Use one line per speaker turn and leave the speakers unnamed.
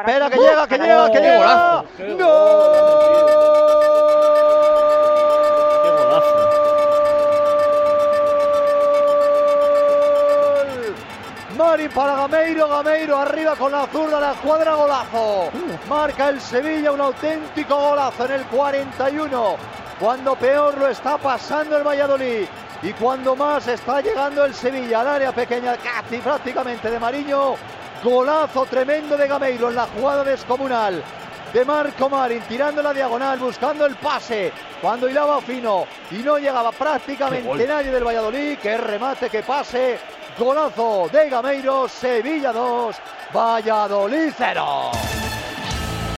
Espera, que llega, que llega, que llega. ¡Gol! Marín para Gameiro, Gameiro arriba con la zurda, la escuadra, golazo. Marca el Sevilla un auténtico golazo en el 41, cuando peor lo está pasando el Valladolid. Y cuando más está llegando el Sevilla al área pequeña, casi prácticamente de Mariño, golazo tremendo de Gameiro en la jugada descomunal. De Marco Marín, tirando la diagonal, buscando el pase, cuando hilaba fino y no llegaba prácticamente nadie del Valladolid, que remate, que pase, golazo de Gameiro, Sevilla 2, Valladolid 0.